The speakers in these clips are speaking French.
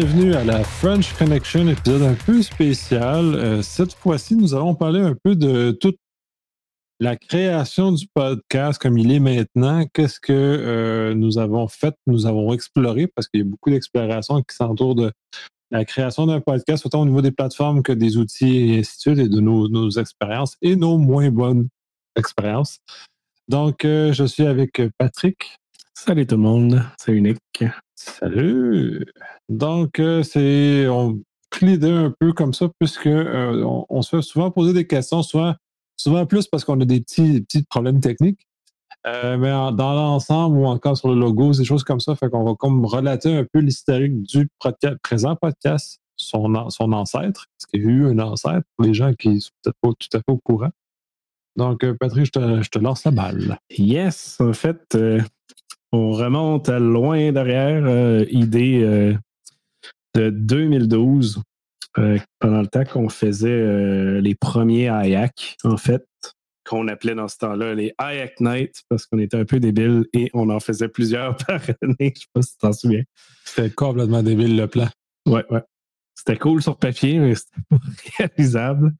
bienvenue à la French Connection, épisode un peu spécial. Euh, cette fois-ci, nous allons parler un peu de toute la création du podcast comme il est maintenant. Qu'est-ce que euh, nous avons fait, nous avons exploré, parce qu'il y a beaucoup d'explorations qui s'entourent de la création d'un podcast, autant au niveau des plateformes que des outils et ainsi de suite, et de nos, expériences et nos moins bonnes expériences. Donc, euh, je suis avec Patrick. Salut tout le monde, c'est Unique. Salut! Donc, euh, c'est. On l'idée un peu comme ça, puisque euh, on, se fait souvent poser des questions, souvent, souvent plus parce qu'on a des petits, problèmes techniques. Euh, mais dans l'ensemble ou encore sur le logo, des choses comme ça, fait qu'on va comme relater un peu l'historique du présent podcast, son, son ancêtre, parce qu'il y a eu un ancêtre pour les gens qui sont peut-être pas tout à fait au courant. Donc, Patrick, je te, lance la balle. Yes, en fait, on remonte à loin derrière, euh, idée euh, de 2012, euh, pendant le temps qu'on faisait les premiers IAC, en fait, qu'on appelait dans ce temps-là les IAC Night, parce qu'on était un peu débiles et on en faisait plusieurs par année. Je sais pas si tu t'en souviens. C'était complètement débile le plan. Ouais, ouais. C'était cool sur papier, mais c'était pas réalisable.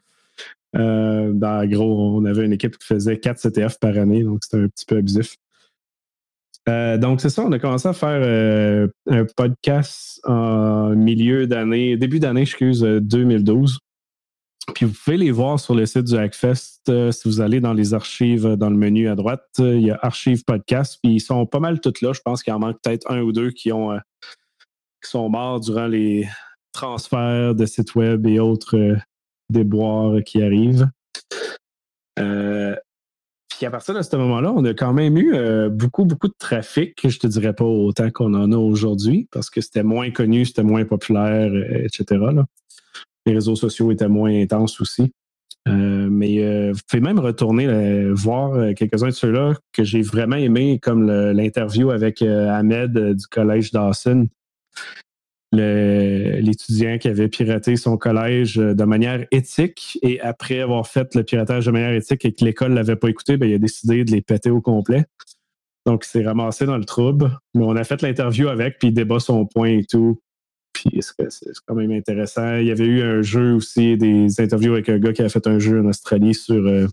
Dans gros, on avait une équipe qui faisait 4 CTF par année, donc c'était un petit peu abusif. Euh, donc, c'est ça, on a commencé à faire euh, un podcast en milieu d'année, début d'année, excuse, 2012. Puis vous pouvez les voir sur le site du Hackfest. Euh, si vous allez dans les archives, dans le menu à droite, il y a Archives Podcast. Puis ils sont pas mal toutes là. Je pense qu'il en manque peut-être un ou deux qui, ont, qui sont morts durant les transferts de sites web et autres déboires qui arrivent. Puis à partir de ce moment-là, on a quand même eu euh, beaucoup, beaucoup de trafic. Je te dirais pas autant qu'on en a aujourd'hui parce que c'était moins connu, c'était moins populaire, euh, etc. Les réseaux sociaux étaient moins intenses aussi. Euh, mais euh, vous pouvez même retourner voir quelques-uns de ceux-là que j'ai vraiment aimé, comme l'interview avec Ahmed du collège Dawson l'étudiant qui avait piraté son collège euh, de manière éthique et après avoir fait le piratage de manière éthique et que l'école ne l'avait pas écouté, ben, il a décidé de les péter au complet. Donc, il s'est ramassé dans le trouble. Mais on a fait l'interview avec, puis il débat son point et tout. Puis c'est quand même intéressant. Il y avait eu un jeu aussi, des interviews avec un gars qui avait fait un jeu en Australie sur euh,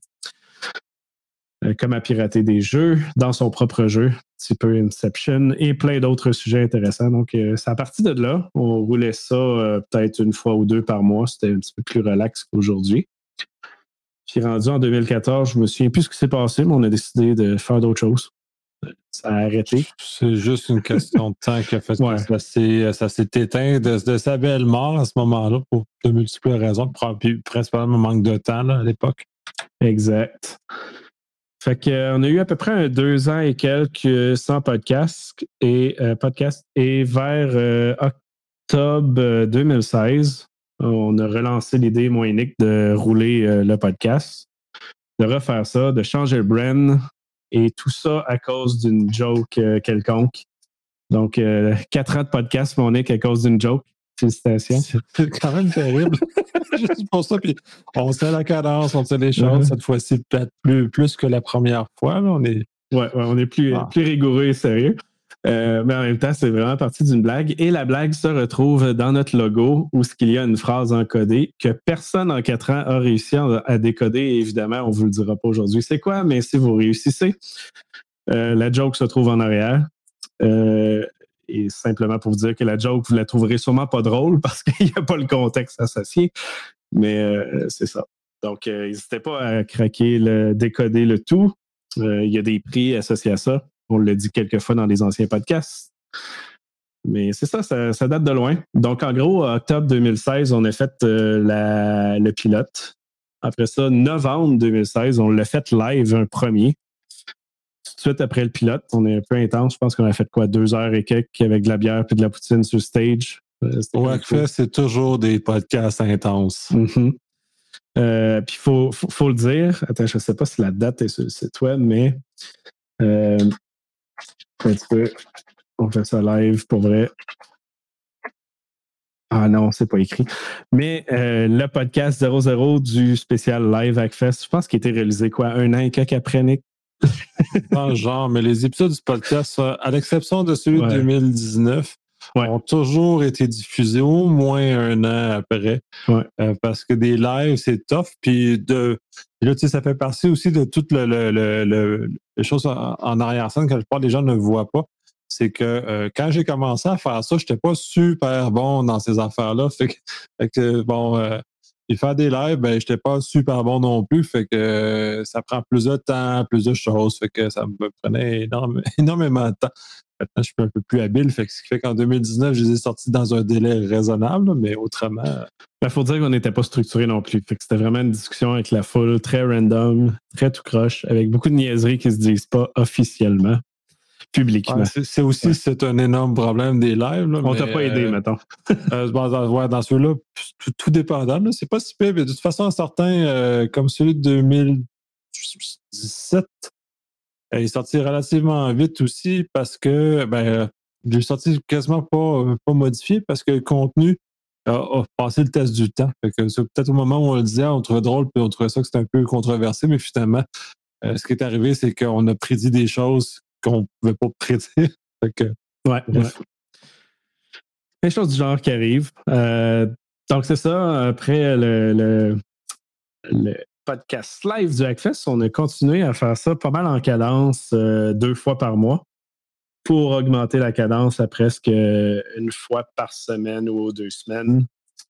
euh, comment pirater des jeux dans son propre jeu, petit peu Inception et plein d'autres sujets intéressants. Donc, euh, c'est à partir de là, on roulait ça euh, peut-être une fois ou deux par mois. C'était un petit peu plus relax qu'aujourd'hui. Puis rendu en 2014, je me souviens plus ce qui s'est passé, mais on a décidé de faire d'autres choses. Ça a arrêté. C'est juste une question de temps qui a fait que ça s'est éteint de, de, sa belle mort à ce moment-là pour de multiples raisons, principalement manque de temps là, à l'époque. Exact. Fait qu'on euh, a eu à peu près deux ans et quelques sans podcast et euh, et vers euh, octobre 2016, on a relancé l'idée moi unique de rouler le podcast, de refaire ça, de changer le brand et tout ça à cause d'une joke quelconque. Donc quatre ans de podcast mon unique à cause d'une joke. Félicitations. C'est quand même terrible. Juste pour ça. Puis on sait la cadence, on sait les choses. Cette fois-ci, peut-être plus, plus que la première fois. Là, on est. Ouais, ouais, on est plus, ah. plus rigoureux et sérieux. Euh, mais en même temps, c'est vraiment partie d'une blague. Et la blague se retrouve dans notre logo où il y a une phrase encodée que personne en quatre ans a réussi à décoder. Et évidemment, on ne vous le dira pas aujourd'hui. C'est quoi? Mais si vous réussissez, euh, la joke se trouve en arrière. Euh, et simplement pour vous dire que la joke, vous la trouverez sûrement pas drôle parce qu'il n'y a pas le contexte associé. Mais euh, c'est ça. Donc, euh, n'hésitez pas à craquer, le, décoder le tout. Euh, il y a des prix associés à ça. On l'a dit quelques fois dans les anciens podcasts. Mais c'est ça, ça, date de loin. Donc, en gros, octobre 2016, on a fait le pilote. Après ça, novembre 2016, on l'a fait live, un premier de suite après le pilote. On est un peu intense. Je pense qu'on a fait quoi, deux heures et quelques avec de la bière et de la poutine sur stage. Euh, ouais, c'est toujours des podcasts intenses. Mm-hmm. Euh, puis il faut, faut, le dire. Attends, je ne sais pas si la date est sur le site web, mais euh, un petit peu. On fait ça live pour vrai. Ah non, c'est pas écrit. Mais euh, le podcast 00 du spécial Live Hackfest, je pense qu'il a été réalisé quoi, un an et quelques après Nick? genre, mais les épisodes du podcast, à l'exception de celui de 2019, ont toujours été diffusés au moins un an après. Euh, parce que des lives, c'est tough. Puis de, là, tu sais, ça fait partie aussi de toutes le, les choses en, arrière-scène que la plupart des gens ne voient pas. C'est que euh, quand j'ai commencé à faire ça, je n'étais pas super bon dans ces affaires-là. Fait que, bon, euh, et faire des lives, ben, j'étais pas super bon non plus. Fait que ça prend plus de temps, plus de choses. Fait que ça me prenait énormément de temps. Maintenant, je suis un peu plus habile. Fait que ce qui fait qu'en 2019, je les ai sortis dans un délai raisonnable, mais autrement. Il ben, faut dire qu'on n'était pas structuré non plus. Fait que c'était vraiment une discussion avec la foule, très random, très tout croche, avec beaucoup de niaiseries qui se disent pas officiellement publiquement. c'est aussi c'est un énorme problème des lives. Là, On t'a pas aidé, euh, mettons. euh, dans, dans ceux-là, tout, tout dépendant. C'est pas si pire, de toute façon, certains, euh, comme celui de 2017, il est sorti relativement vite aussi parce que ben, il est sorti quasiment pas, pas modifié parce que le contenu a, passé le test du temps. peut-être au moment où on le disait, on trouvait drôle puis on trouvait ça que c'était un peu controversé, mais finalement, ce qui est arrivé, c'est qu'on a prédit des choses qu'on ne pouvait pas prédire. que, ouais, bref. Des choses du genre qui arrivent. Euh, donc, c'est ça. Après le, le, podcast live du Hackfest, on a continué à faire ça pas mal en cadence euh, deux fois par mois pour augmenter la cadence à presque une fois par semaine ou deux semaines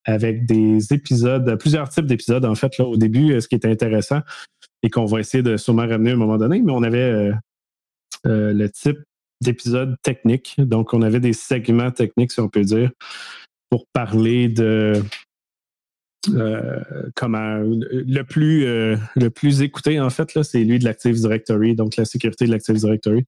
avec des épisodes, plusieurs types d'épisodes. En fait, là, au début, ce qui était intéressant et qu'on va essayer de sûrement ramener à un moment donné, mais on avait euh, le type d'épisode technique. Donc, on avait des segments techniques, si on peut dire, pour parler de euh, comment le plus euh, le plus écouté en fait là, c'est lui de l'Active Directory, donc la sécurité de l'Active Directory.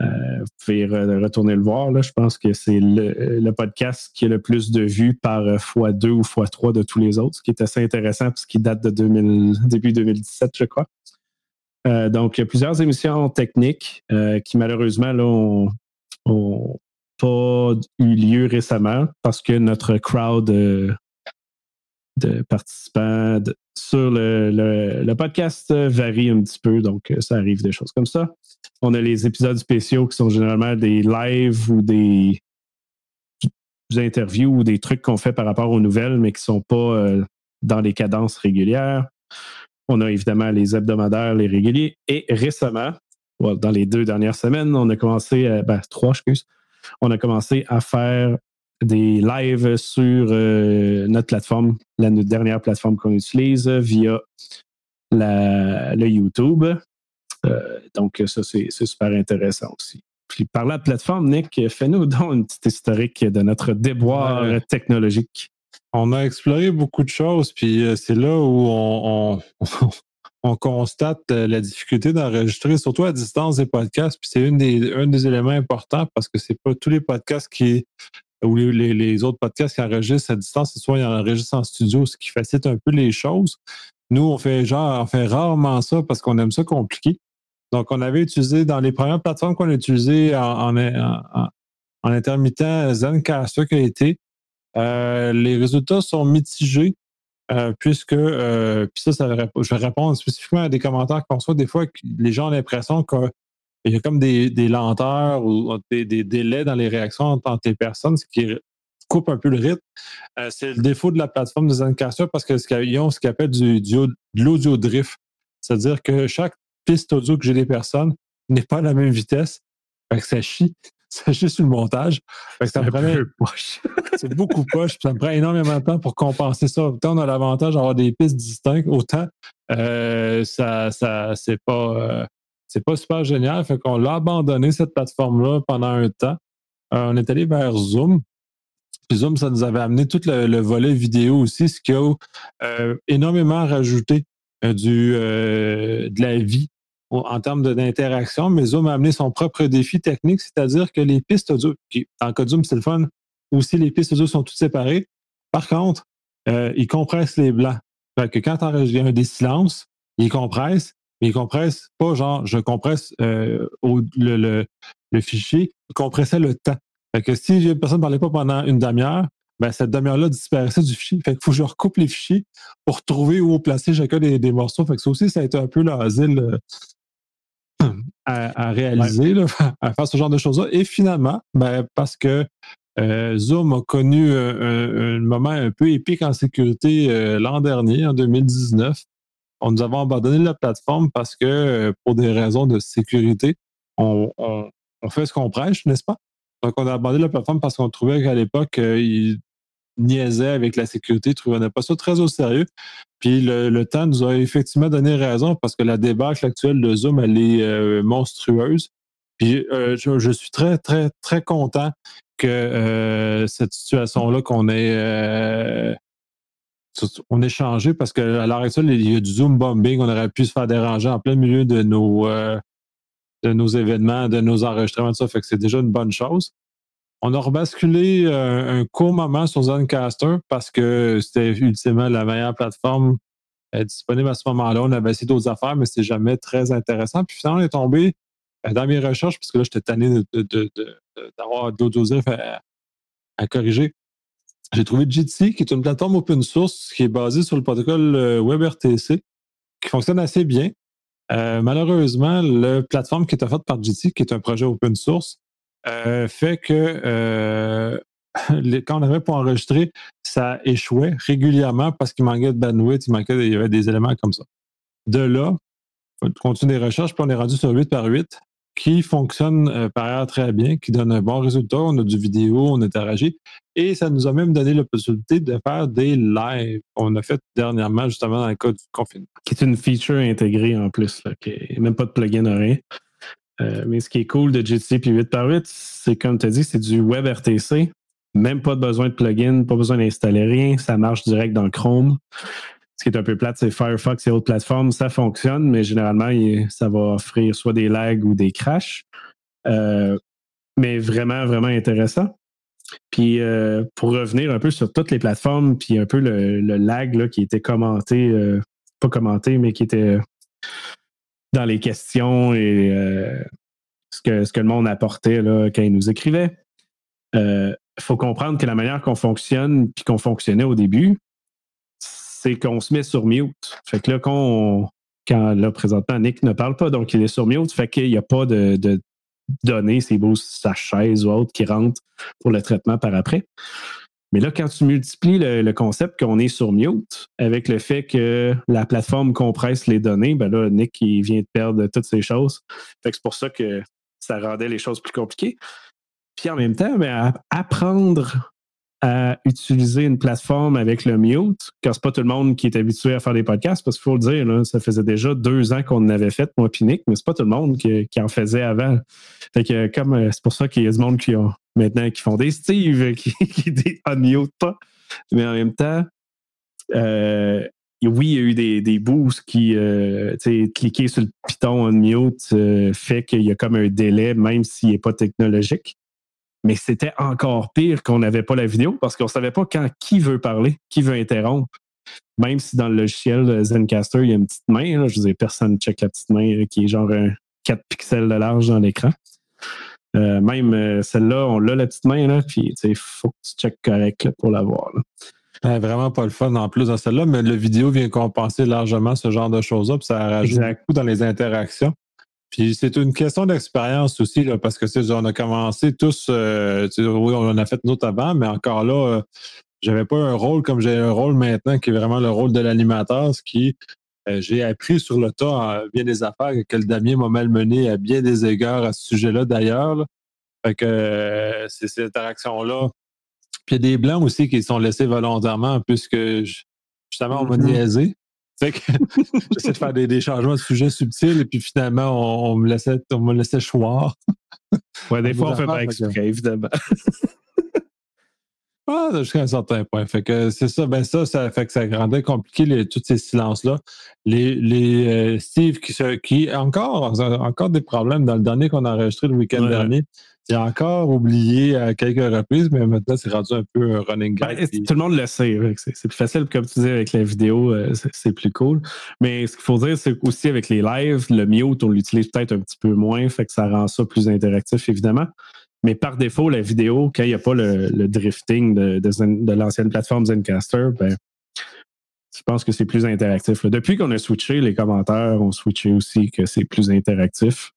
vous pouvez retourner le voir. Là. Je pense que c'est le, podcast qui a le plus de vues par x2 ou x3 de tous les autres, ce qui est assez intéressant puisqu'il date de début 2017, je crois. Euh, donc, il y a plusieurs émissions techniques euh, qui, malheureusement, n'ont pas eu lieu récemment parce que notre crowd de, participants sur le, podcast varie un petit peu. Donc, ça arrive des choses comme ça. On a les épisodes spéciaux qui sont généralement des lives ou des, interviews ou des trucs qu'on fait par rapport aux nouvelles, mais qui ne sont pas euh, dans les cadences régulières. On a évidemment les hebdomadaires, les réguliers. Et récemment, dans les deux dernières semaines, on a commencé, à, ben, trois, excuse, on a commencé à faire des lives sur euh, notre plateforme, la dernière plateforme qu'on utilise via le YouTube. Euh, donc, ça, c'est super intéressant aussi. Puis, par la plateforme, Nick, fais-nous donc une petite historique de notre déboire technologique on a exploré beaucoup de choses, puis euh, c'est là où on, on, constate euh, la difficulté d'enregistrer, surtout à distance des podcasts. Puis c'est un des éléments importants parce que c'est pas tous les podcasts qui ou les, autres podcasts qui enregistrent à distance, soit ils enregistrent en studio, ce qui facilite un peu les choses. Nous, on fait genre, rarement ça parce qu'on aime ça compliqué. Donc, on avait utilisé dans les premières plateformes qu'on a utilisées en, en, en, intermittent Zencaster qui a été, euh, les résultats sont mitigés. Euh, puisque, euh, puis ça, je vais répondre spécifiquement à des commentaires qu'on reçoit des fois, les gens ont l'impression qu'il y a comme des, lenteurs ou des, délais dans les réactions entre les personnes, ce qui coupe un peu le rythme. c'est le défaut de la plateforme de Zencaster parce qu'ils ont ce qu'ils appellent du, de l'audio drift. C'est-à-dire que chaque piste audio que j'ai des personnes n'est pas à la même vitesse. Ça chie. C'est juste le montage. ça c'est beaucoup poche, ça me prend énormément de temps pour compenser ça. Autant on a l'avantage d'avoir des pistes distinctes, autant euh, ça, ça c'est pas euh, c'est pas super génial. Fait qu'on l'a abandonné cette plateforme-là pendant un temps. Euh, on est allé vers Zoom. Puis Zoom, ça nous avait amené tout le, volet vidéo aussi, ce qui a énormément rajouté du, de la vie en termes d'interaction, mais Zoom a amené son propre défi technique, c'est-à-dire que les pistes audio, qui, en cas de Zoom, c'est le fun, aussi les pistes audio sont toutes séparées. Par contre, euh, ils compressent les blancs. Fait que quand il y a des silences, ils compressent, mais ils compressent pas genre, je compresse euh, le, fichier, ils compressaient le temps. Fait que si une personne ne parlait pas pendant une demi-heure, ben, cette demi-heure-là disparaissait du fichier. Fait qu'il faut que je recoupe les fichiers pour trouver où placer chacun des, morceaux. Fait que ça aussi, ça a été un peu l'asile euh, à, réaliser, à faire ce genre de choses-là. Et finalement, ben, parce que Zoom a connu un, moment un peu épique en sécurité l'an dernier, en 2019. On nous avons abandonné la plateforme parce que, pour des raisons de sécurité, on, fait ce qu'on prêche, n'est-ce pas? Donc, on a abandonné la plateforme parce qu'on trouvait qu'à l'époque, il niaisait avec la sécurité, trouvait pas ça très au sérieux. Puis le, temps nous a effectivement donné raison parce que la débâcle actuelle de Zoom, elle est monstrueuse. Puis euh, je, suis très, très, très content que euh, cette situation-là qu'on ait, euh, on ait changé parce qu'à l'heure actuelle, il y a du Zoom bombing. On aurait pu se faire déranger en plein milieu de nos, de nos événements, de nos enregistrements, ça. Fait que c'est déjà une bonne chose. On a rebasculé un, court moment sur Zencaster parce que c'était ultimement la meilleure plateforme disponible à ce moment-là. On avait essayé d'autres affaires, mais c'était jamais très intéressant. Puis finalement, on est tombé euh, dans mes recherches, parce que là, j'étais tanné d'avoir d'autres à, à corriger. J'ai trouvé Jitsi, qui est une plateforme open source qui est basée sur le protocole euh, WebRTC, qui fonctionne assez bien. Euh, malheureusement, la plateforme qui est offerte par Jitsi, qui est un projet open source, fait que quand on avait pour enregistrer, ça échouait régulièrement parce qu'il manquait de bandwidth, il manquait, il y avait des éléments comme ça. De là, on continue les recherches, puis on est rendu sur 8 par 8 qui fonctionne euh, par ailleurs très bien, qui donne un bon résultat. On a du vidéo, on interagit. Et ça nous a même donné la possibilité de faire des lives qu'on a fait dernièrement, justement, dans le cas du confinement. Qui est une feature intégrée en plus, même pas de plugin rien. Euh, mais ce qui est cool de GTC puis 8 par 8, c'est comme tu as dit, c'est du WebRTC. Même pas besoin de plugin, pas besoin d'installer rien. Ça marche direct dans Chrome ce qui est un peu plate, c'est Firefox et autres plateformes, ça fonctionne, mais généralement, ça va offrir soit des lags ou des crashs. Euh, mais vraiment, vraiment intéressant. Puis euh, pour revenir un peu sur toutes les plateformes, puis un peu le, lag là, qui était commenté, pas commenté, mais qui était dans les questions et ce, que, ce que le monde apportait là, quand il nous écrivait. Il faut comprendre que la manière qu'on fonctionne puis qu'on fonctionnait au début, c'est qu'on se met sur mute. Fait que là, quand, là, présentement, Nick ne parle pas, donc il est sur mute, fait qu'il n'y a pas de, données, c'est beau, sa chaise ou autre qui rentre pour le traitement par après. Mais là, quand tu multiplies le, concept qu'on est sur mute avec le fait que la plateforme compresse les données, ben là, Nick, il vient de perdre toutes ces choses. C'est pour ça que ça rendait les choses plus compliquées. Puis en même temps, ben, apprendre à utiliser une plateforme avec le mute, car c'est pas tout le monde qui est habitué à faire des podcasts, parce qu'il faut le dire, ça faisait déjà deux ans qu'on en avait fait, moi Nick, mais c'est pas tout le monde qui, en faisait avant. Fait que comme euh, c'est pour ça qu'il y a du monde qui ont maintenant qui font des Steve, qui, qui unmute pas. Mais en même temps, euh, oui, il y a eu des, des boosts qui, euh, cliquer sur le piton unmute euh, fait qu'il y a comme un délai, même s'il n'est pas technologique. Mais c'était encore pire qu'on n'avait pas la vidéo parce qu'on ne savait pas quand qui veut parler, qui veut interrompre. Même si dans le logiciel Zencaster, il y a une petite main, là, je vous ai personne check la petite main qui est genre un 4 pixels de large dans l'écran. Euh, même euh, celle-là, on l'a la petite main, là, puis il faut que tu checkes correct pour la voir. vraiment pas le fun en plus dans celle-là, mais le vidéo vient compenser largement ce genre de choses-là, puis ça rajoute beaucoup dans les interactions. Puis c'est une question d'expérience aussi, là, parce que on a commencé tous, euh, oui, on en a fait notre avant, mais encore là, euh, j'avais pas un rôle comme j'ai un rôle maintenant qui est vraiment le rôle de l'animateur, ce qui euh, j'ai appris sur le tas bien des affaires que le Damien m'a malmené à bien des égards à ce sujet-là d'ailleurs. Fait que c'est cette interaction-là. Puis il y a des blancs aussi qui sont laissés volontairement puisque justement on m'a mm-hmm. niaisé. J'essaie de faire des, changements de sujet subtils et puis finalement, on, me laissait, on me laissait choir. Ouais, des fois, on fait pas exprès, évidemment. Ah, jusqu'à un certain point. Fait que c'est ça, ben ça, ça fait que ça rendait compliqué les, tous ces silences-là. Les, les euh, Steve qui, qui encore, encore des problèmes dans le dernier qu'on a enregistré le week-end dernier. Il a encore oublié à quelques reprises, mais maintenant c'est rendu un peu un running gag. Ben, tout le monde le sait. C'est plus facile, comme tu disais, avec la vidéo, euh, c'est plus cool. Mais ce qu'il faut dire, c'est qu'aussi avec les lives, le mute, on l'utilise peut-être un petit peu moins, fait que ça rend ça plus interactif, évidemment. Mais par défaut, la vidéo, quand il n'y a pas le, drifting de, l'ancienne plateforme Zencaster, ben, je pense que c'est plus interactif. Depuis qu'on a switché, les commentaires ont switché aussi que c'est plus interactif.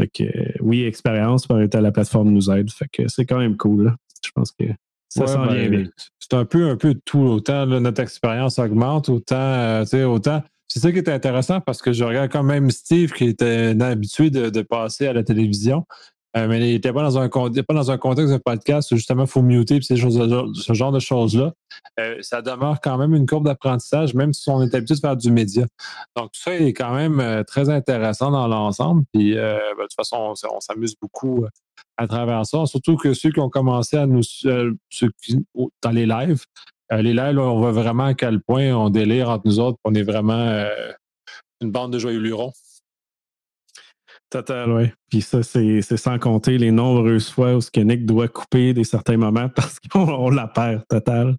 Fait que, oui, expérience par à la plateforme nous aide. Fait que c'est quand même cool. pense que ça s'en vient ben, bien. C'est un peu, un peu tout. Autant notre expérience augmente, autant, euh, autant. C'est ça qui est intéressant parce que je regarde quand même Steve qui était habitué de passer à la télévision. Euh, mais il n'était pas dans un pas dans un contexte de podcast où justement il faut muter et ce genre de choses-là. Euh, ça demeure quand même une courbe d'apprentissage, même si on est habitué de faire du média. Donc, tout ça est quand même euh, très intéressant dans l'ensemble. Puis ben, de toute façon, on, s'amuse beaucoup à travers ça. Surtout que ceux qui ont commencé à nous dans les lives, les lives, on voit vraiment à quel point on délire entre nous autres, on est vraiment une bande de joyeux lurons. Total, oui. Puis ça, c'est sans compter les nombreuses fois où Nick doit couper des certains moments parce qu'on la perd total.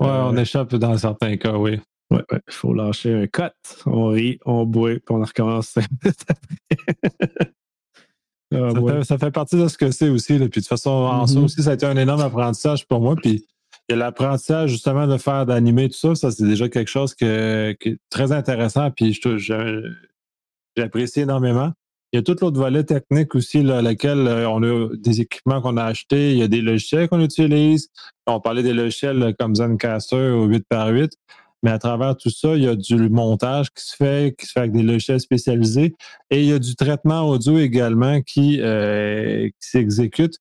Ouais, on euh, échappe dans certains cas, oui. Ouais, ouais. Il faut lâcher un cut. On rit, on boit, puis on recommence ah, ça, fait, partie de ce que c'est aussi. Puis de toute façon, en soi mm-hmm. aussi, ça a été un énorme apprentissage pour moi. Puis l'apprentissage justement de faire d'animer tout ça, ça c'est déjà quelque chose qui est très intéressant. Puis j'apprécie énormément. Il y a tout l'autre volet technique aussi, là, laquelle euh, on a des équipements qu'on a achetés, il y a des logiciels qu'on utilise. On parlait des logiciels comme Zencaster ou 8x8, mais à travers tout ça, il y a du montage qui se fait, qui se fait avec des logiciels spécialisés, et il y a du traitement audio également qui, euh, s'exécute.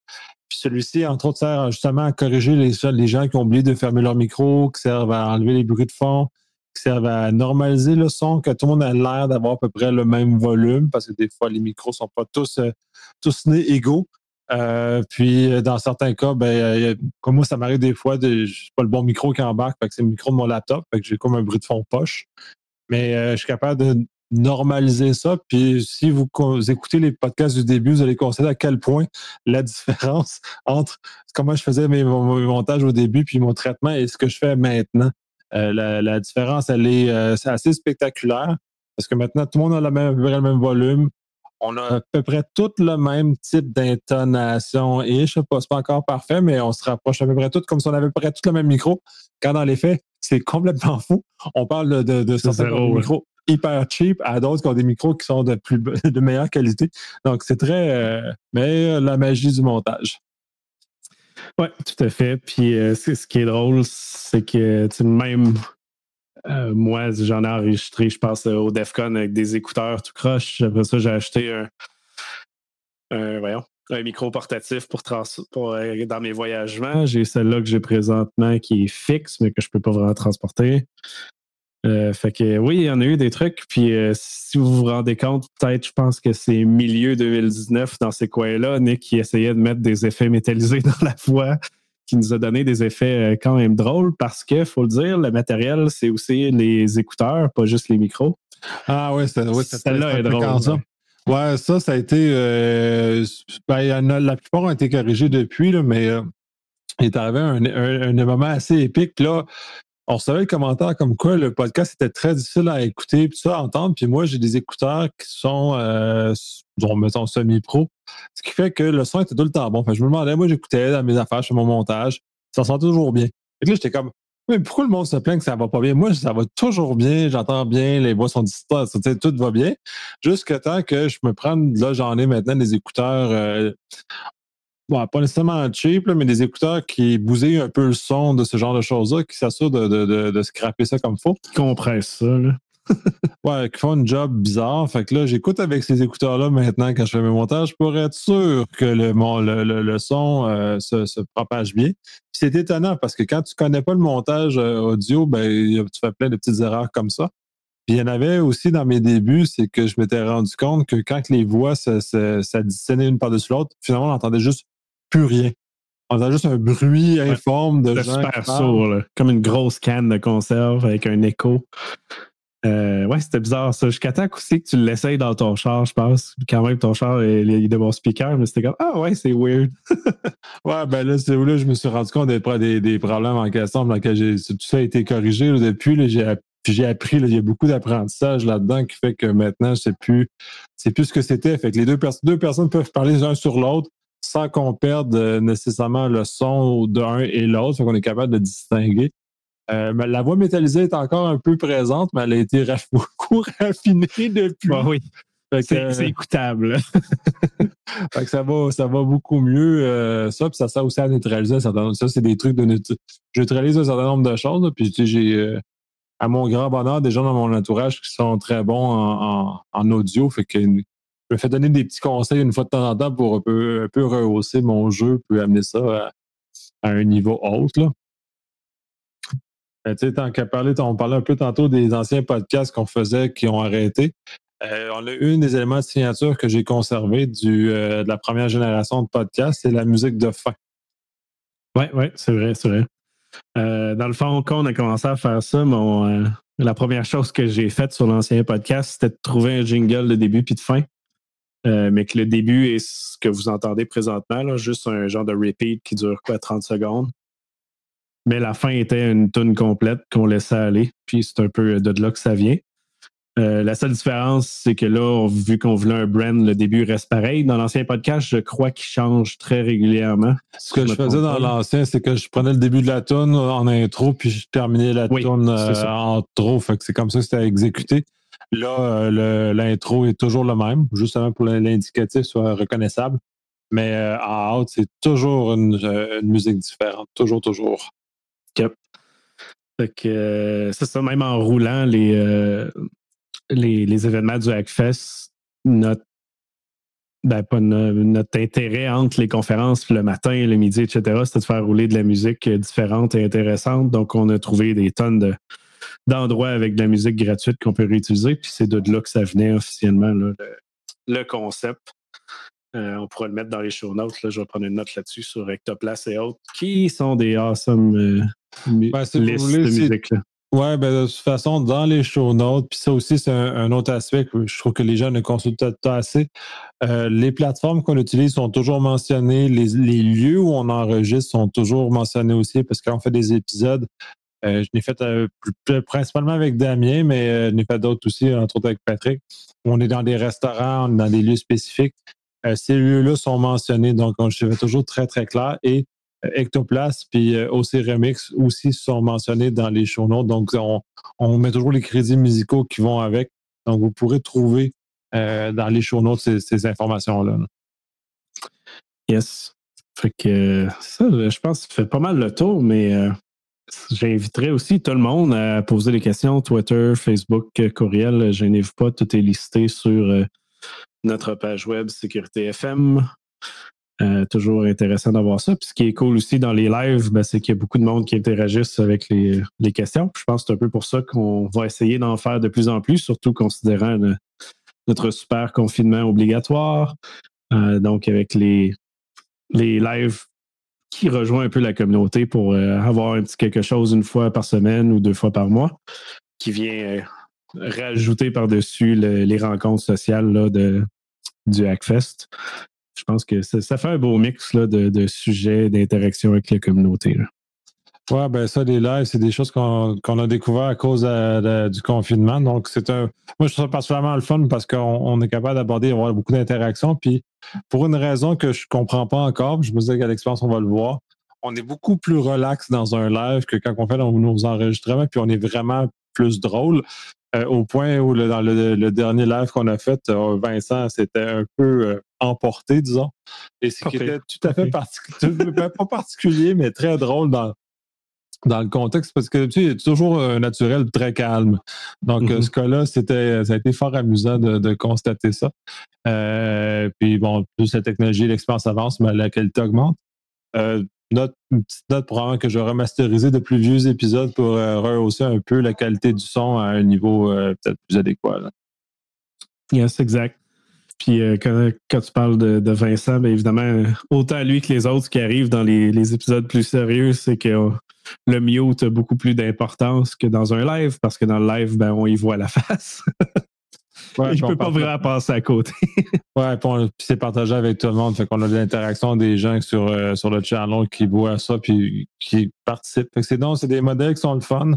Puis celui-ci, entre autres, sert justement à corriger les, les gens qui ont oublié de fermer leur micro, qui servent à enlever les bruits de fond, qui servent à normaliser le son, que tout le monde a l'air d'avoir à peu près le même volume, parce que des fois, les micros sont pas tous, euh, tous nés égaux. Euh, puis, euh, dans certains cas, ben, comme moi, ça m'arrive des fois, de, je pas le bon micro qui embarque, c'est le micro de mon laptop, que j'ai comme un bruit de fond poche. Mais je suis capable de normaliser ça. Puis si vous, écoutez les podcasts du début, vous allez constater à quel point la différence entre comment je faisais mes, montages au début puis mon traitement et ce que je fais maintenant. Euh, la, différence, elle est, euh, assez spectaculaire parce que maintenant, tout le monde a le même, le même volume. On a à peu près tout le même type d'intonation et je sais pas, c'est pas encore parfait, mais on se rapproche à peu près tout comme si on avait à peu près tout le même micro. Quand dans les faits, c'est complètement fou. On parle de, de, certains micros hyper cheap à d'autres qui ont des micros qui sont de plus de meilleure qualité. Donc c'est très euh, mais la magie du montage. Oui, tout à fait. Puis euh, ce qui est drôle, c'est que même euh, moi, j'en ai enregistré, je pense, au DEFCON avec des écouteurs tout croche. Après ça, j'ai acheté un, voyons, un micro portatif pour, euh, dans mes voyagements. J'ai celle-là que j'ai présentement qui est fixe, mais que je ne peux pas vraiment transporter. Euh, fait que oui, il y en a eu des trucs. Puis euh, si vous vous rendez compte, peut-être, je pense que c'est milieu 2019 dans ces coins-là, Nick qui essayait de mettre des effets métallisés dans la voix, qui nous a donné des effets euh, quand même drôles parce que, faut le dire, le matériel, c'est aussi les écouteurs, pas juste les micros. Ah oui, celle-là est drôle. Ça. Ouais, ça, ça a été. Ben, la plupart ont été corrigés depuis, là, mais il est arrivé un, un, moment assez épique. Là, on recevait le commentaire comme quoi le podcast était très difficile à écouter tout ça, à entendre. Puis moi, j'ai des écouteurs qui sont, euh, semi-pro. Ce qui fait que le son était tout le temps bon. Enfin, je me demandais, moi, j'écoutais dans mes affaires, je fais mon montage. Ça sent toujours bien. Et là, j'étais comme, mais pourquoi le monde se plaint que ça va pas bien? Moi, ça va toujours bien, j'entends bien, les voix sont distantes, tout va bien. Jusqu'à temps que je me prenne, là, j'en ai maintenant des écouteurs euh, bon, pas nécessairement cheap, mais des écouteurs qui bousillent un peu le son de ce genre de choses-là, qui s'assurent de, de, de, scraper ça comme faut. Qui compressent ça, là. ouais, qui font une job bizarre. Fait que là, j'écoute avec ces écouteurs-là maintenant quand je fais mes montages pour être sûr que le, le, le, son euh, se, se, propage bien. c'est étonnant parce que quand tu connais pas le montage euh, audio, ben, tu fais plein de petites erreurs comme ça. Puis il y en avait aussi dans mes débuts, c'est que je m'étais rendu compte que quand les voix s'additionnaient une par-dessus l'autre, finalement, on entendait juste plus rien. On a juste un bruit informe de gens super sourd, comme une grosse canne de conserve avec un écho. Euh, ouais, c'était bizarre ça. Jusqu'à temps aussi que tu l'essayes dans ton char, je pense. Quand même, ton char, il, est de bon speaker, mais c'était comme Ah ouais, c'est weird. ouais, ben là, c'est où là, je me suis rendu compte des, des, problèmes en question dans lesquels tout ça a été corrigé depuis. J'ai appris, il y a beaucoup d'apprentissage là-dedans qui fait que maintenant, c'est plus, c'est plus ce que c'était. Fait que les deux, deux personnes peuvent parler l'un sur l'autre sans qu'on perde euh, nécessairement le son d'un et l'autre, qu'on est capable de distinguer. Euh, la voix métallisée est encore un peu présente, mais elle a été beaucoup raffinée depuis. oui. C'est écoutable. ça, va, ça va beaucoup mieux. ça, puis ça sert aussi à neutraliser un certain nombre. Ça, c'est des trucs de Je neutralise un certain nombre de choses. puis j'ai à mon grand bonheur des gens dans mon entourage qui sont très bons en, audio. Fait que je me fais donner des petits conseils une fois de temps en temps pour un peu, rehausser mon jeu, puis amener ça à, un niveau haut. Là. Euh, tant qu'à parler, on parlait un peu tantôt des anciens podcasts qu'on faisait qui ont arrêté. Euh, on a une des éléments de signature que j'ai conservé du, euh, de la première génération de podcasts, c'est la musique de fin. Oui, oui, c'est vrai, c'est vrai. dans le fond, quand on a commencé à faire ça, mon, la première chose que j'ai faite sur l'ancien podcast, c'était de trouver un jingle de début puis de fin. Mais que le début est ce que vous entendez présentement, juste un genre de repeat qui dure quoi, 30 secondes. Mais la fin était une tune complète qu'on laissait aller. Puis c'est un peu de là que ça vient. Euh, la seule différence, c'est que là, vu qu'on voulait un brand, le début reste pareil. Dans l'ancien podcast, je crois qu'il change très régulièrement. Ce que je faisais dans l'ancien, c'est que je prenais le début de la tune en intro, puis je terminais la tune euh, en trop. Fait que c'est comme ça que c'était exécuté. Là, euh, l'intro est toujours le même, justement pour l'indicatif soit reconnaissable. Mais en out, c'est toujours une, musique différente. Toujours, toujours. Fait que c'est ça, même en roulant les, les, événements du Hackfest, notre, ben, notre intérêt entre les conférences le matin, le midi, etc., c'était de faire rouler de la musique différente et intéressante. Donc, on a trouvé des tonnes d'endroits avec de la musique gratuite qu'on peut réutiliser. Puis c'est de là que ça venait officiellement, le, concept. Euh, on pourra le mettre dans les show notes. Là. Je vais prendre une note là-dessus sur Ectoplas et autres, qui sont des awesome euh, ben, listes de musique. Là. Oui, ben, de toute façon, dans les show notes, puis ça aussi, c'est un, autre aspect que je trouve que les gens ne consultent pas assez. Euh, les plateformes qu'on utilise sont toujours mentionnées. Les, lieux où on enregistre sont toujours mentionnés aussi parce qu'on fait des épisodes, euh, je l'ai fait euh, principalement avec Damien, mais je l'ai fait d'autres aussi, entre autres avec Patrick. On est dans des restaurants, on est dans des lieux spécifiques. ces lieux-là sont mentionnés, donc je fais toujours très, très clair. Et Ectoplas puis euh, OC Remix aussi sont mentionnés dans les show notes. Donc, on, met toujours les crédits musicaux qui vont avec. Donc, vous pourrez trouver euh, dans les show notes ces, informations-là. Yes. Fait que ça, je pense ça fait pas mal le tour, mais euh, j'inviterai aussi tout le monde à poser des questions. Twitter, Facebook, courriel, gênez-vous pas, tout est listé sur notre page web Sécurité FM. Euh, toujours intéressant d'avoir ça. Puis ce qui est cool aussi dans les lives, ben, c'est qu'il y a beaucoup de monde qui interagissent avec les, questions. je pense que c'est un peu pour ça qu'on va essayer d'en faire de plus en plus, surtout considérant notre super confinement obligatoire. Euh, donc, avec les, les lives qui rejoignent un peu la communauté pour euh, avoir un petit quelque chose une fois par semaine ou deux fois par mois, qui vient rajouter par-dessus les rencontres sociales là, de, du Hackfest je pense que ça, fait un beau mix de, sujets, d'interaction avec la communauté. Oui, ben ça, les lives, c'est des choses qu'on a découvert à cause du confinement. Donc, c'est un. Moi, je trouve ça particulièrement le fun parce qu'on est capable d'aborder, avoir beaucoup d'interactions. Puis, pour une raison que je ne comprends pas encore, je me dis qu'à l'expérience, on va le voir. On est beaucoup plus relax dans un live que quand on fait nos enregistrements, puis on est vraiment plus drôle. Euh, au point où dans le, dernier live qu'on a fait, euh, Vincent c'était un peu euh, emporté, disons. Et ce qui était tout à fait particulier, pas particulier, mais très drôle dans, dans le contexte parce que tu sais, toujours un naturel très calme. Donc, mm-hmm. ce cas-là, c'était, ça a été fort amusant de, constater ça. puis bon, plus la technologie, l'expérience avance, mais la qualité augmente note, une petite note probablement que je vais remasteriser de plus vieux épisodes pour euh, rehausser un peu la qualité du son à un niveau euh, peut-être plus adéquat. Yes, exact. Puis euh, quand, tu parles de, Vincent, bien évidemment, autant lui que les autres qui arrivent dans les, épisodes plus sérieux, c'est que le mute a beaucoup plus d'importance que dans un live, parce que dans le live, ben, on y voit la face. Ouais, je peux pas vraiment passer à côté. ouais, puis, c'est partagé avec tout le monde. Fait qu'on a de l'interaction des gens sur, euh, sur le channel qui voient ça puis qui participent. Fait que c'est donc c'est des modèles qui sont le fun.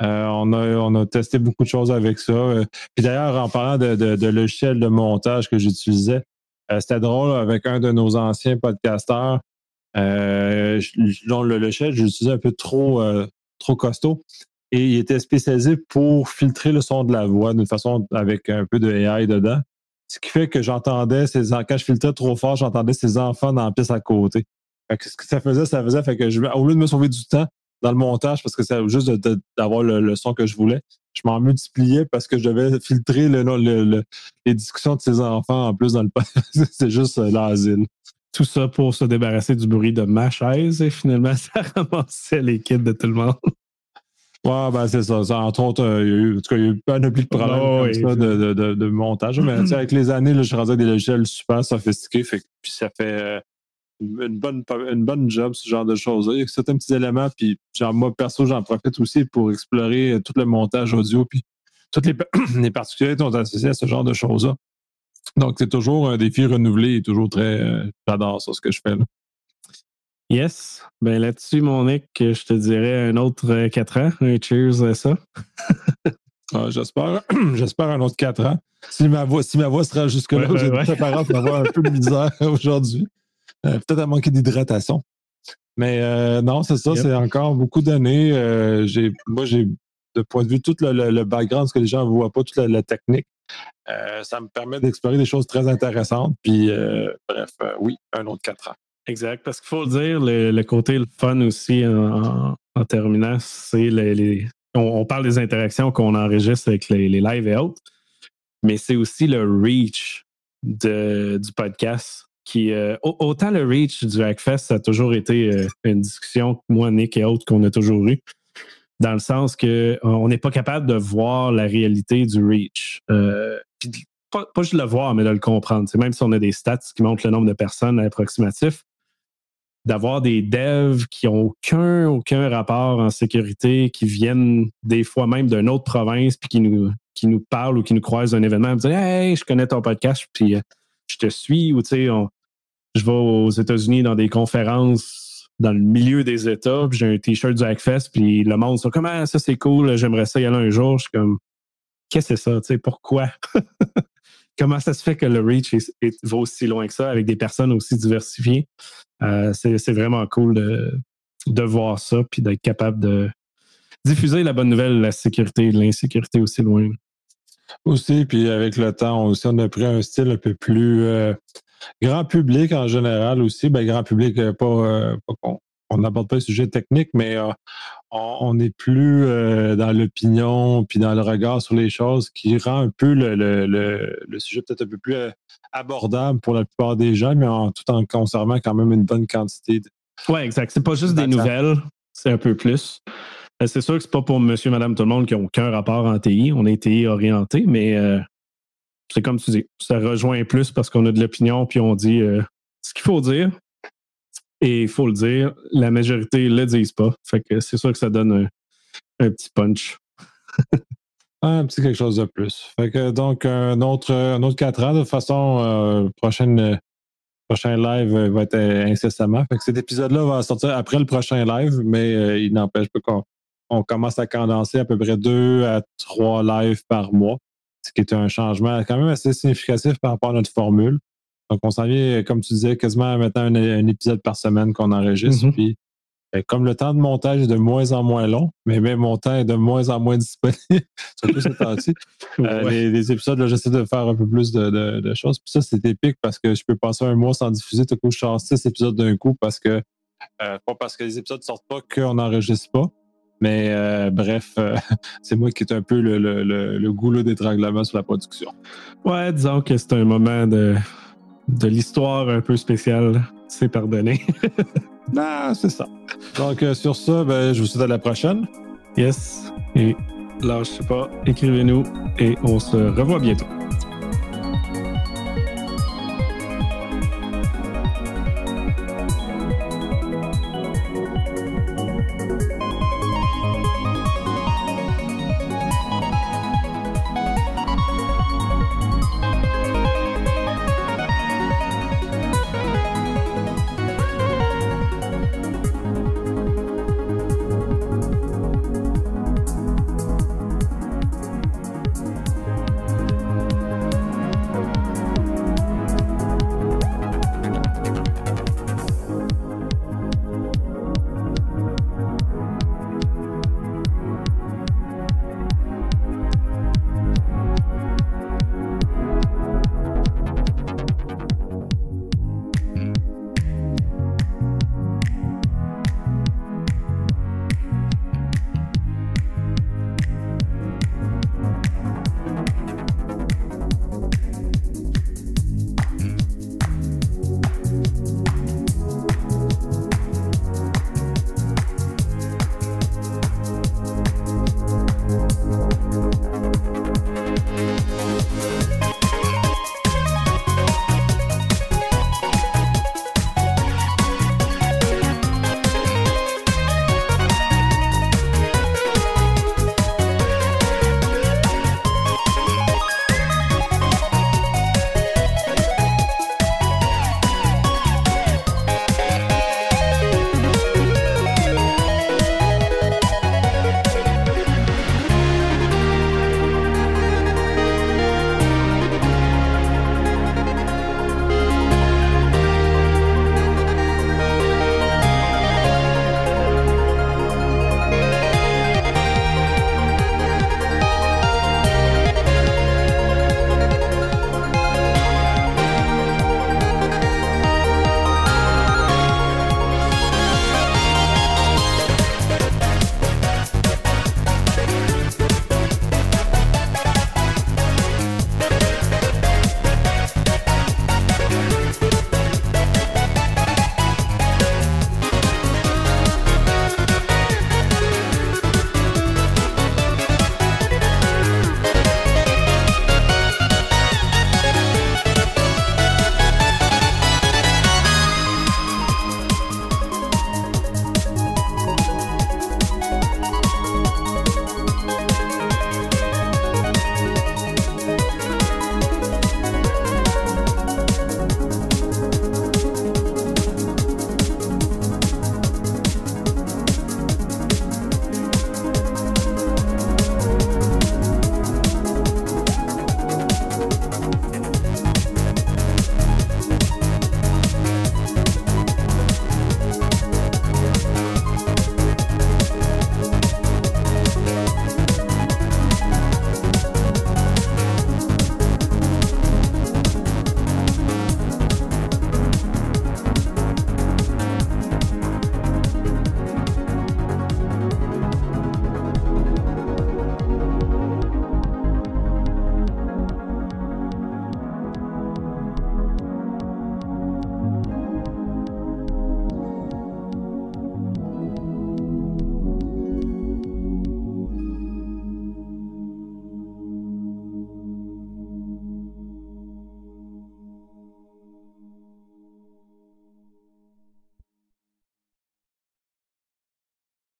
Euh, on, a, on a testé beaucoup de choses avec ça. Euh, puis d'ailleurs, en parlant de, de, de logiciel de montage que j'utilisais, c'était drôle avec un de nos anciens podcasteurs. Dont le logiciel, j'utilisais un peu trop, trop costaud et il était spécialisé pour filtrer le son de la voix d'une façon avec un peu de AI dedans. Ce qui fait que j'entendais ces quand je filtrais trop fort, j'entendais ces enfants dans la piste à côté. ce que ça faisait, ça faisait que je, au lieu de me sauver du temps dans le montage, parce que c'est juste d'avoir le, son que je voulais, je m'en multipliais parce que je devais filtrer les discussions de ces enfants en plus dans le C'est juste euh, l'asile. Tout ça pour se débarrasser du bruit de ma chaise et finalement, ça ramassait les kits de tout le monde. Ouais, ben c'est ça. Entre autres, euh, il y a eu, en tout cas, il y a eu pas de problèmes oh, comme ça de, de, de, montage. Mais avec les années, là, je avec des logiciels super sophistiqués. Fait, puis ça fait euh, une, bonne, une bonne job, ce genre de choses-là. Il y a certains petits éléments. Puis genre, moi, perso, j'en profite aussi pour explorer euh, tout le montage audio. Puis toutes les, les particularités sont associées à ce genre de choses-là. Donc, c'est toujours un défi renouvelé et toujours très. J'adore ça, ce que je fais là. Yes. Ben là-dessus, mon Nick, je te dirais un autre 4 euh, ans. Un cheers à ça. Ah, j'espère, j'espère un autre 4 ans. Si ma voix, si ma voix sera jusque-là, j'ai ouais, préparé pour avoir un peu de misère aujourd'hui. Euh, peut-être à manquer d'hydratation. Mais euh, non, c'est ça, c'est encore beaucoup d'années. j'ai, moi, j'ai, de point de vue, tout le, background, ce que les gens ne voient pas, toute la, technique, ça me permet d'explorer des choses très intéressantes. Puis, bref, oui, un autre 4 ans. Exact, parce qu'il faut le dire, le, côté le fun aussi en, terminant, c'est les, on, parle des interactions qu'on enregistre avec les, lives et autres, mais c'est aussi le reach de, du podcast. Qui, euh, autant le reach du Hackfest, ça a toujours été euh, une discussion, moi, Nick et autres, qu'on a toujours eu, dans le sens qu'on n'est pas capable de voir la réalité du reach. Euh, pas, juste le voir, mais de le comprendre. même si on a des stats qui montrent le nombre de personnes approximatif, d'avoir des devs qui n'ont aucun, aucun rapport en sécurité, qui viennent des fois même d'une autre province, puis qui nous, qui nous parlent ou qui nous croisent un événement, me disent Hey, je connais ton podcast, puis euh, je te suis, ou tu sais, je vais aux États-Unis dans des conférences dans le milieu des États, puis j'ai un t-shirt du Hackfest, puis le monde sont Comment ça, c'est cool, j'aimerais ça y aller un jour. Je suis comme Qu'est-ce que c'est ça? Tu sais, pourquoi? comment ça se fait que le reach va aussi loin que ça avec des personnes aussi diversifiées? Euh, c'est vraiment cool de, voir ça puis d'être capable de diffuser la bonne nouvelle, la sécurité, l'insécurité aussi loin. Aussi, puis avec le temps, on a pris un style un peu plus euh, grand public en général aussi. Ben, grand public, euh, pas, pas on n'aborde pas le sujet technique, mais euh, on n'est plus euh, dans l'opinion puis dans le regard sur les choses qui rend un peu le, sujet peut-être un peu plus euh, abordable pour la plupart des gens, mais en, tout en conservant quand même une bonne quantité. De, oui, exact. C'est pas juste des nouvelles, c'est un peu plus. C'est sûr que c'est pas pour monsieur, madame, tout le monde qui n'ont aucun rapport en TI. On est TI orienté, mais c'est comme tu dis, ça rejoint plus parce qu'on a de l'opinion puis on dit ce qu'il faut dire, et il faut le dire, la majorité ne le disent pas. Fait que c'est sûr que ça donne un, petit punch. un petit quelque chose de plus. Fait que donc, un autre, un autre 4 ans. De toute façon, euh, prochaine, prochain live va être incessamment. Cet épisode-là va sortir après le prochain live, mais euh, il n'empêche pas qu'on on commence à condenser à peu près deux à trois lives par mois, ce qui est un changement quand même assez significatif par rapport à notre formule. Donc, on s'en vient, comme tu disais, quasiment maintenant un, un épisode par semaine qu'on enregistre. Mm-hmm. Puis, ben, comme le temps de montage est de moins en moins long, mais même mon temps est de moins en moins disponible, surtout ce temps-ci, euh, les, épisodes, j'essaie de faire un peu plus de, choses. Puis ça, c'est épique parce que je peux passer un mois sans diffuser. Tout coup, je sors six épisodes d'un coup parce que, euh, pas parce que les épisodes ne sortent pas qu'on n'enregistre pas. Mais euh, bref, c'est moi qui est un peu le, le, le goulot d'étranglement sur la production. Ouais, disons que c'est un moment de, de l'histoire un peu spéciale, c'est pardonné. non, c'est ça. Donc, euh, sur ça, ben, je vous souhaite à la prochaine. Yes. Et là, je sais pas, écrivez-nous et on se revoit bientôt.